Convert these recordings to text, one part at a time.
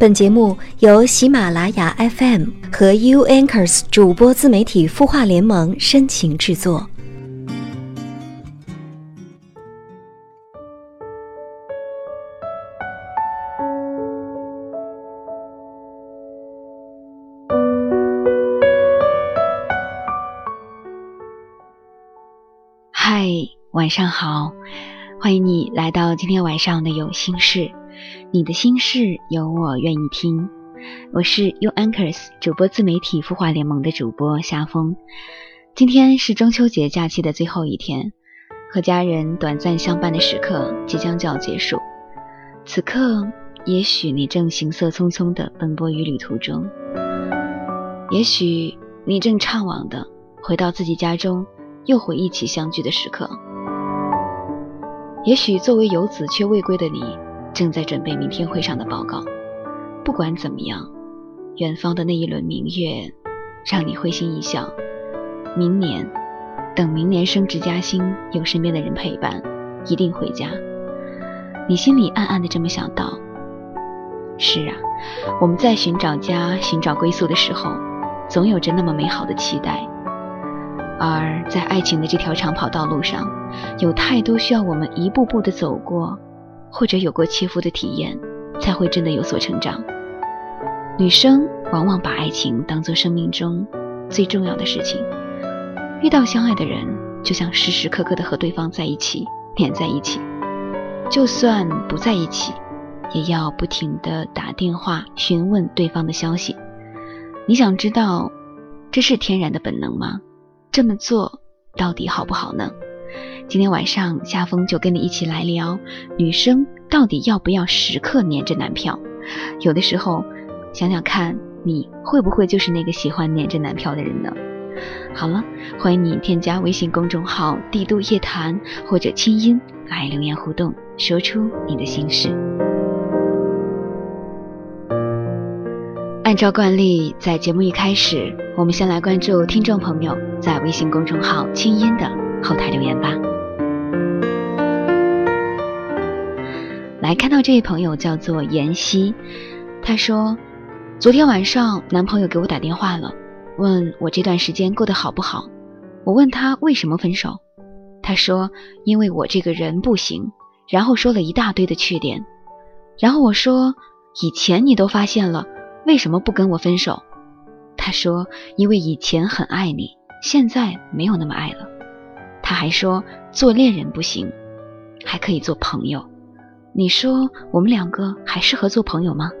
本节目由喜马拉雅 FM 和 U Anchors 主播自媒体孵化联盟深情制作。嗨，晚上好，欢迎你来到今天晚上的有心事。你的心事有我愿意听，我是 U Anchors 主播自媒体孵化联盟的主播夏风。今天是中秋节假期的最后一天，和家人短暂相伴的时刻即将就要结束。此刻，也许你正行色匆匆地奔波于旅途中，也许你正怅惘地回到自己家中，又回忆起相聚的时刻。也许作为游子却未归的你。正在准备明天会上的报告。不管怎么样，远方的那一轮明月，让你会心一笑。明年，等明年升职加薪，有身边的人陪伴，一定回家。你心里暗暗的这么想到。是啊，我们在寻找家、寻找归宿的时候，总有着那么美好的期待。而在爱情的这条长跑道路上，有太多需要我们一步步的走过。或者有过切肤的体验，才会真的有所成长。女生往往把爱情当做生命中最重要的事情。遇到相爱的人，就想时时刻刻的和对方在一起，黏在一起。就算不在一起，也要不停的打电话询问对方的消息。你想知道，这是天然的本能吗？这么做到底好不好呢？今天晚上，夏风就跟你一起来聊，女生到底要不要时刻黏着男票？有的时候，想想看，你会不会就是那个喜欢黏着男票的人呢？好了，欢迎你添加微信公众号“帝都夜谈”或者“清音”来留言互动，说出你的心事。按照惯例，在节目一开始，我们先来关注听众朋友在微信公众号“清音”的后台留言吧。来看到这位朋友叫做妍希，她说，昨天晚上男朋友给我打电话了，问我这段时间过得好不好。我问他为什么分手，他说因为我这个人不行，然后说了一大堆的缺点。然后我说以前你都发现了，为什么不跟我分手？他说因为以前很爱你，现在没有那么爱了。他还说做恋人不行，还可以做朋友。你说我们两个还适合做朋友吗？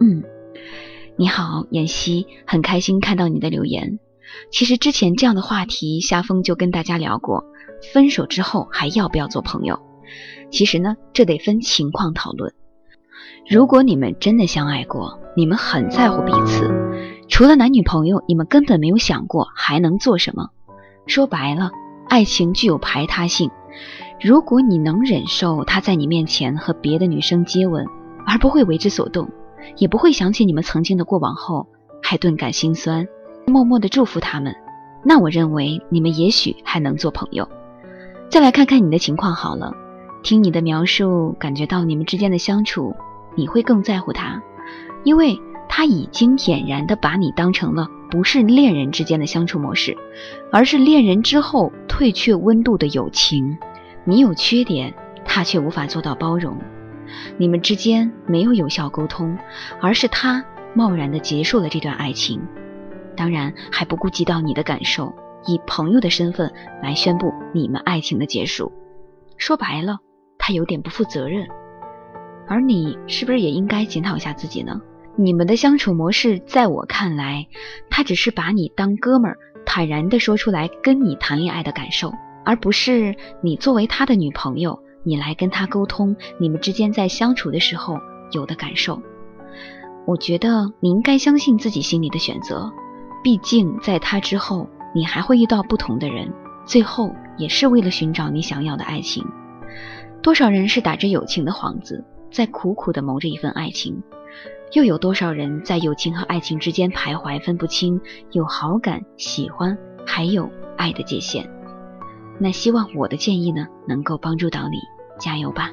嗯，你好，妍希，很开心看到你的留言。其实之前这样的话题，夏风就跟大家聊过，分手之后还要不要做朋友？其实呢，这得分情况讨论。如果你们真的相爱过，你们很在乎彼此，除了男女朋友，你们根本没有想过还能做什么。说白了，爱情具有排他性。如果你能忍受他在你面前和别的女生接吻，而不会为之所动，也不会想起你们曾经的过往后还顿感心酸，默默的祝福他们，那我认为你们也许还能做朋友。再来看看你的情况好了，听你的描述，感觉到你们之间的相处，你会更在乎他，因为他已经俨然的把你当成了不是恋人之间的相处模式，而是恋人之后退却温度的友情。你有缺点，他却无法做到包容，你们之间没有有效沟通，而是他贸然的结束了这段爱情，当然还不顾及到你的感受，以朋友的身份来宣布你们爱情的结束。说白了，他有点不负责任，而你是不是也应该检讨一下自己呢？你们的相处模式，在我看来，他只是把你当哥们儿，坦然的说出来跟你谈恋爱的感受。而不是你作为他的女朋友，你来跟他沟通你们之间在相处的时候有的感受。我觉得你应该相信自己心里的选择，毕竟在他之后，你还会遇到不同的人，最后也是为了寻找你想要的爱情。多少人是打着友情的幌子，在苦苦的谋着一份爱情，又有多少人在友情和爱情之间徘徊，分不清有好感、喜欢，还有爱的界限。那希望我的建议呢，能够帮助到你，加油吧！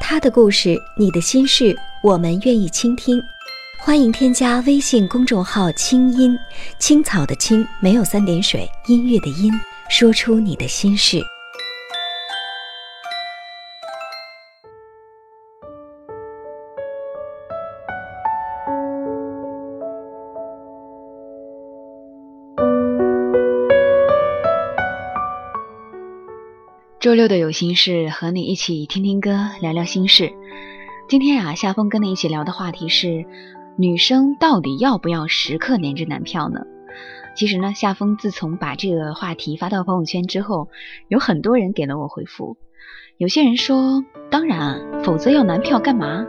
他的故事，你的心事，我们愿意倾听。欢迎添加微信公众号“清音青草”的青没有三点水，音乐的音，说出你的心事。周六的有心事，和你一起听听歌，聊聊心事。今天呀，夏风跟你一起聊的话题是：女生到底要不要时刻黏着男票呢？其实呢，夏风自从把这个话题发到朋友圈之后，有很多人给了我回复。有些人说，当然啊，否则要男票干嘛？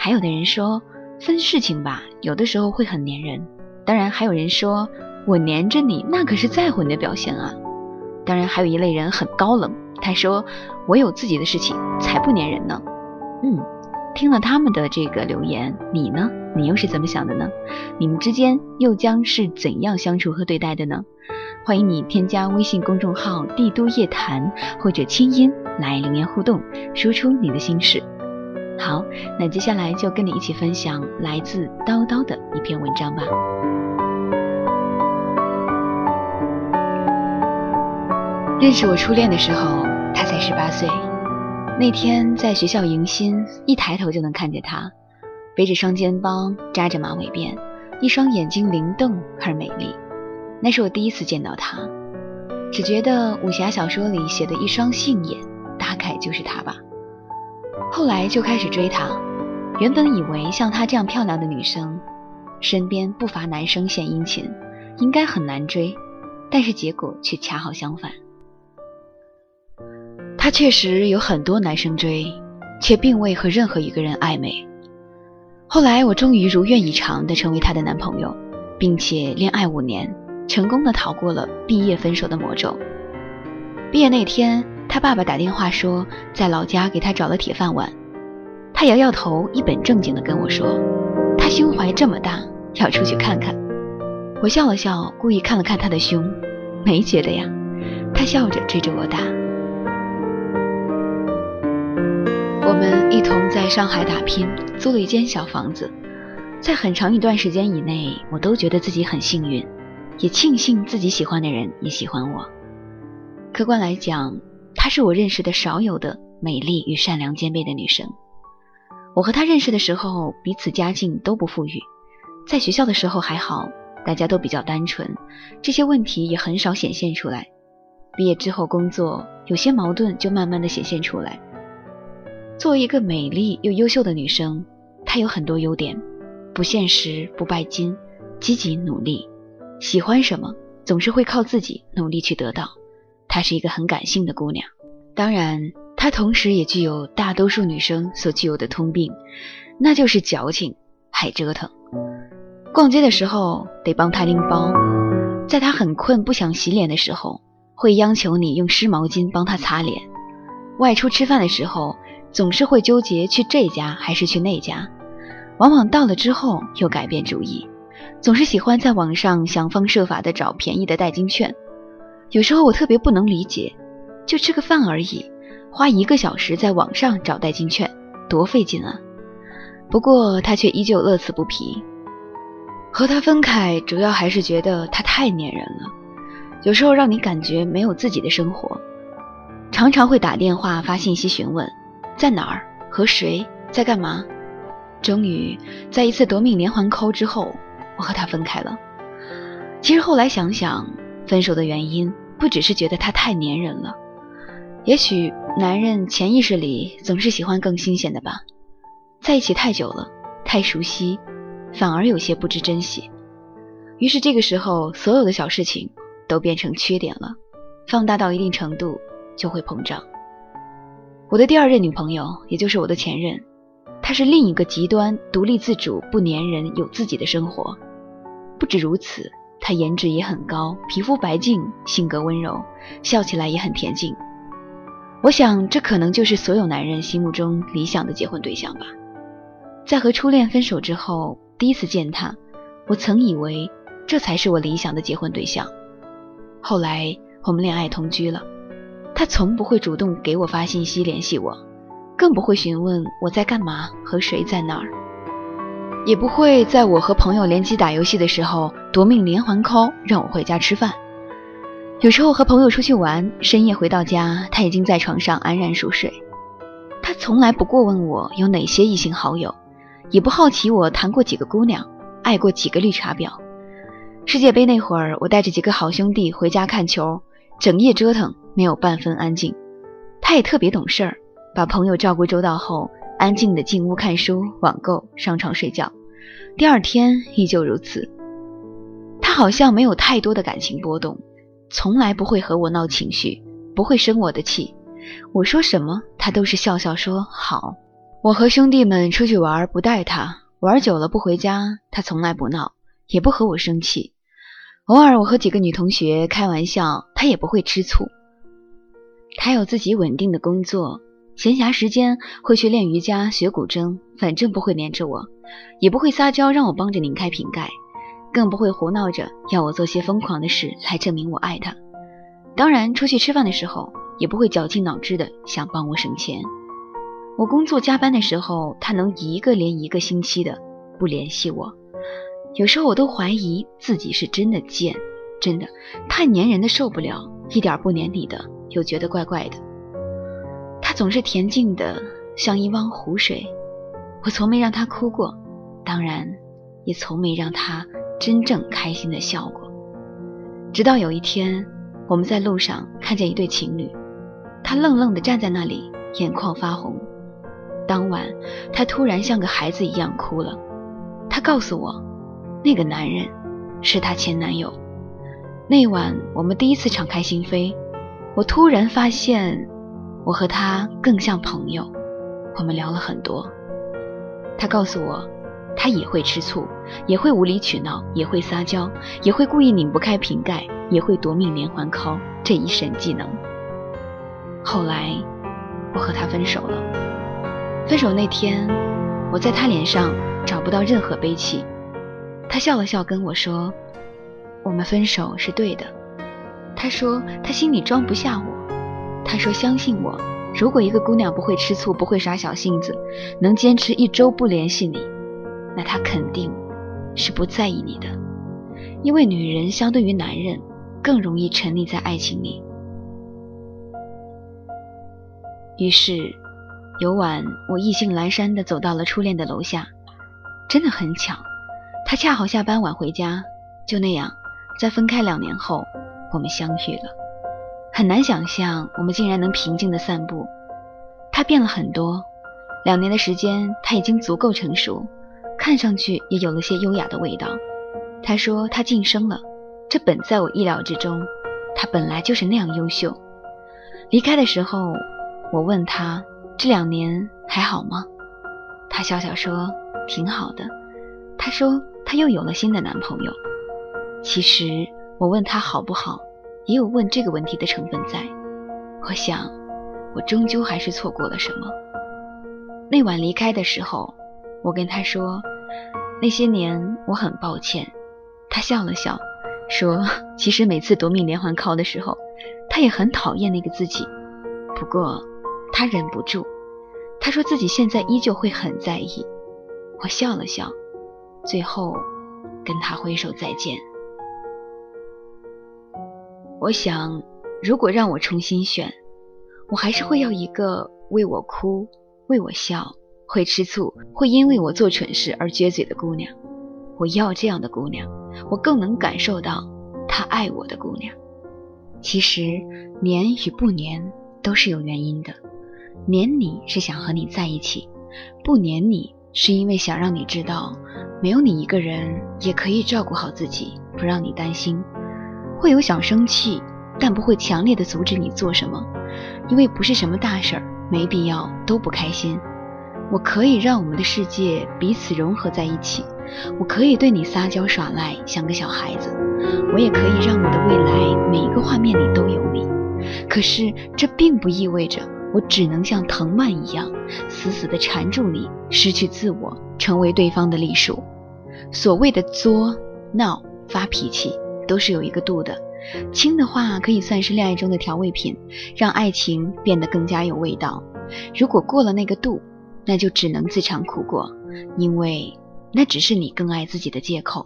还有的人说，分事情吧，有的时候会很黏人。当然，还有人说我黏着你，那可是在乎你的表现啊。当然，还有一类人很高冷。他说：“我有自己的事情，才不粘人呢。”嗯，听了他们的这个留言，你呢？你又是怎么想的呢？你们之间又将是怎样相处和对待的呢？欢迎你添加微信公众号“帝都夜谈”或者“清音”来留言互动，说出你的心事。好，那接下来就跟你一起分享来自叨叨的一篇文章吧。认识我初恋的时候。他才十八岁，那天在学校迎新，一抬头就能看见他，背着双肩包，扎着马尾辫，一双眼睛灵动而美丽。那是我第一次见到他，只觉得武侠小说里写的一双杏眼，大概就是他吧。后来就开始追他，原本以为像她这样漂亮的女生，身边不乏男生献殷勤，应该很难追，但是结果却恰好相反。他确实有很多男生追，却并未和任何一个人暧昧。后来我终于如愿以偿的成为他的男朋友，并且恋爱五年，成功的逃过了毕业分手的魔咒。毕业那天，他爸爸打电话说在老家给他找了铁饭碗，他摇摇头，一本正经的跟我说，他胸怀这么大，要出去看看。我笑了笑，故意看了看他的胸，没觉得呀。他笑着追着我打。上海打拼，租了一间小房子。在很长一段时间以内，我都觉得自己很幸运，也庆幸自己喜欢的人也喜欢我。客观来讲，她是我认识的少有的美丽与善良兼备的女生。我和她认识的时候，彼此家境都不富裕。在学校的时候还好，大家都比较单纯，这些问题也很少显现出来。毕业之后工作，有些矛盾就慢慢的显现出来。作为一个美丽又优秀的女生，她有很多优点：不现实、不拜金、积极努力，喜欢什么总是会靠自己努力去得到。她是一个很感性的姑娘，当然，她同时也具有大多数女生所具有的通病，那就是矫情、爱折腾。逛街的时候得帮她拎包，在她很困不想洗脸的时候，会央求你用湿毛巾帮她擦脸。外出吃饭的时候。总是会纠结去这家还是去那家，往往到了之后又改变主意，总是喜欢在网上想方设法的找便宜的代金券。有时候我特别不能理解，就吃个饭而已，花一个小时在网上找代金券，多费劲啊！不过他却依旧乐此不疲。和他分开，主要还是觉得他太粘人了，有时候让你感觉没有自己的生活，常常会打电话发信息询问。在哪儿？和谁？在干嘛？终于在一次夺命连环 call 之后，我和他分开了。其实后来想想，分手的原因不只是觉得他太粘人了，也许男人潜意识里总是喜欢更新鲜的吧。在一起太久了，太熟悉，反而有些不知珍惜。于是这个时候，所有的小事情都变成缺点了，放大到一定程度就会膨胀。我的第二任女朋友，也就是我的前任，她是另一个极端，独立自主、不粘人，有自己的生活。不止如此，她颜值也很高，皮肤白净，性格温柔，笑起来也很恬静。我想，这可能就是所有男人心目中理想的结婚对象吧。在和初恋分手之后，第一次见她，我曾以为这才是我理想的结婚对象。后来我们恋爱同居了。他从不会主动给我发信息联系我，更不会询问我在干嘛和谁在哪儿，也不会在我和朋友联机打游戏的时候夺命连环 call 让我回家吃饭。有时候和朋友出去玩，深夜回到家，他已经在床上安然熟睡。他从来不过问我有哪些异性好友，也不好奇我谈过几个姑娘，爱过几个绿茶婊。世界杯那会儿，我带着几个好兄弟回家看球，整夜折腾，没有半分安静。他也特别懂事儿，把朋友照顾周到后，安静的进屋看书、网购、上床睡觉。第二天依旧如此。他好像没有太多的感情波动。从来不会和我闹情绪，不会生我的气。我说什么，他都是笑笑说好。我和兄弟们出去玩，不带他玩久了不回家，他从来不闹，也不和我生气。偶尔我和几个女同学开玩笑，他也不会吃醋。他有自己稳定的工作，闲暇时间会去练瑜伽、学古筝，反正不会黏着我，也不会撒娇让我帮着拧开瓶盖。更不会胡闹着要我做些疯狂的事来证明我爱他。当然，出去吃饭的时候也不会绞尽脑汁的想帮我省钱。我工作加班的时候，他能一个连一个星期的不联系我。有时候我都怀疑自己是真的贱，真的太粘人的受不了，一点不粘你的又觉得怪怪的。他总是恬静的像一汪湖水，我从没让他哭过，当然也从没让他。真正开心的笑过，直到有一天，我们在路上看见一对情侣，他愣愣地站在那里，眼眶发红。当晚，他突然像个孩子一样哭了。他告诉我，那个男人是他前男友。那晚，我们第一次敞开心扉，我突然发现，我和他更像朋友。我们聊了很多，他告诉我。他也会吃醋，也会无理取闹，也会撒娇，也会故意拧不开瓶盖，也会夺命连环 call 这一神技能。后来，我和他分手了。分手那天，我在他脸上找不到任何悲戚。他笑了笑跟我说：“我们分手是对的。”他说他心里装不下我。他说相信我，如果一个姑娘不会吃醋，不会耍小性子，能坚持一周不联系你。那他肯定是不在意你的，因为女人相对于男人更容易沉溺在爱情里。于是，有晚我意兴阑珊地走到了初恋的楼下，真的很巧，他恰好下班晚回家。就那样，在分开两年后，我们相遇了。很难想象我们竟然能平静地散步。他变了很多，两年的时间，他已经足够成熟。看上去也有了些优雅的味道。他说他晋升了，这本在我意料之中。他本来就是那样优秀。离开的时候，我问他这两年还好吗？他笑笑说挺好的。他说他又有了新的男朋友。其实我问他好不好，也有问这个问题的成分在。我想，我终究还是错过了什么。那晚离开的时候，我跟他说。那些年我很抱歉，他笑了笑，说：“其实每次夺命连环 call 的时候，他也很讨厌那个自己。不过他忍不住，他说自己现在依旧会很在意。”我笑了笑，最后跟他挥手再见。我想，如果让我重新选，我还是会要一个为我哭、为我笑。会吃醋，会因为我做蠢事而撅嘴的姑娘，我要这样的姑娘。我更能感受到她爱我的姑娘。其实黏与不黏都是有原因的，黏你是想和你在一起，不黏你是因为想让你知道，没有你一个人也可以照顾好自己，不让你担心。会有小生气，但不会强烈的阻止你做什么，因为不是什么大事儿，没必要都不开心。我可以让我们的世界彼此融合在一起，我可以对你撒娇耍赖，像个小孩子，我也可以让我的未来每一个画面里都有你。可是这并不意味着我只能像藤蔓一样死死地缠住你，失去自我，成为对方的隶属。所谓的作、闹、发脾气，都是有一个度的。轻的话可以算是恋爱中的调味品，让爱情变得更加有味道。如果过了那个度，那就只能自尝苦果，因为那只是你更爱自己的借口。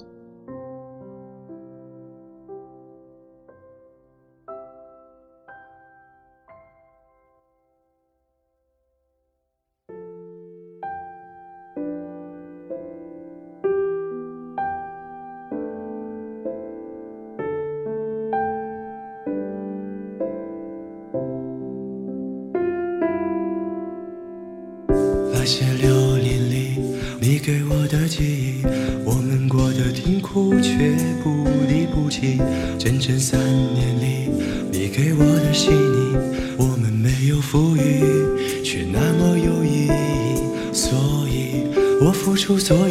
起。整整三年里，你给我的细腻，我们没有富裕，却那么有意义。所以我付出所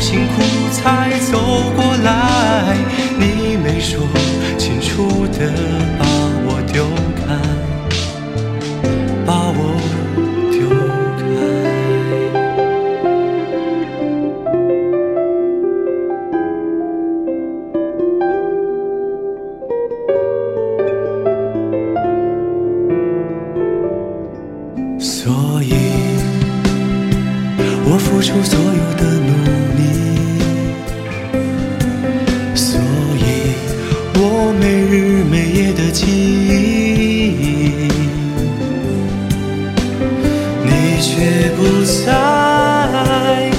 辛苦才走过来，你没说清楚的没日没夜的记忆。你却不在，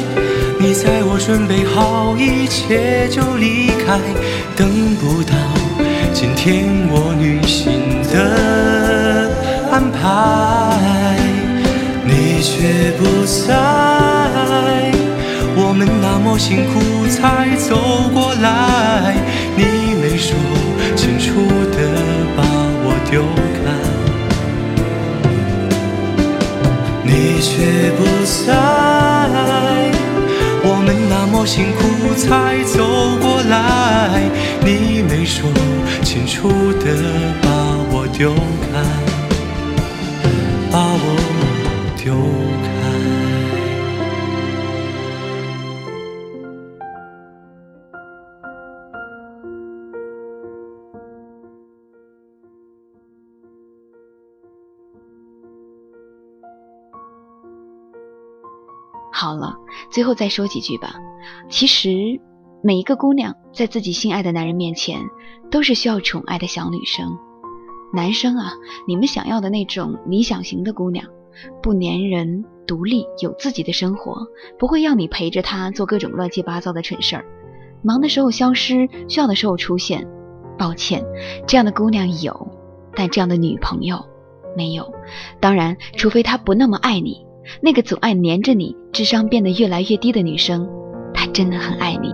你在我准备好一切就离开，等不到今天我旅行的安排。你却不在，我们那么辛苦才走过来，你清楚的把我丢开。你却不在，我们那么辛苦才走过来，你没说清楚的把我丢开，把我丢好了，最后再说几句吧。其实，每一个姑娘在自己心爱的男人面前，都是需要宠爱的小女生。男生啊，你们想要的那种理想型的姑娘，不粘人、独立、有自己的生活，不会要你陪着她做各种乱七八糟的蠢事儿，忙的时候消失，需要的时候出现。抱歉，这样的姑娘有，但这样的女朋友没有。当然，除非她不那么爱你。那个总爱黏着你、智商变得越来越低的女生，她真的很爱你。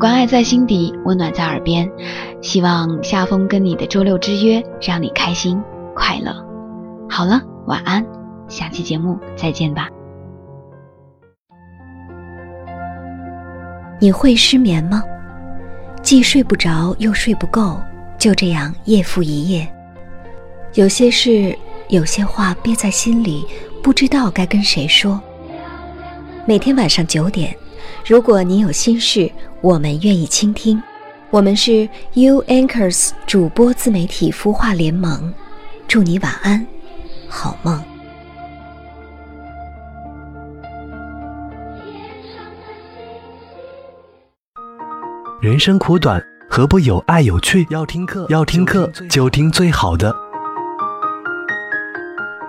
关爱在心底，温暖在耳边。希望夏风跟你的周六之约让你开心快乐。好了，晚安，下期节目再见吧。你会失眠吗？既睡不着又睡不够，就这样夜复一夜。有些事。有些话憋在心里，不知道该跟谁说。每天晚上九点，如果你有心事，我们愿意倾听。我们是 U Anchors 主播自媒体孵化联盟，祝你晚安，好梦。人生苦短，何不有爱有趣？要听课，要听课就听最好的。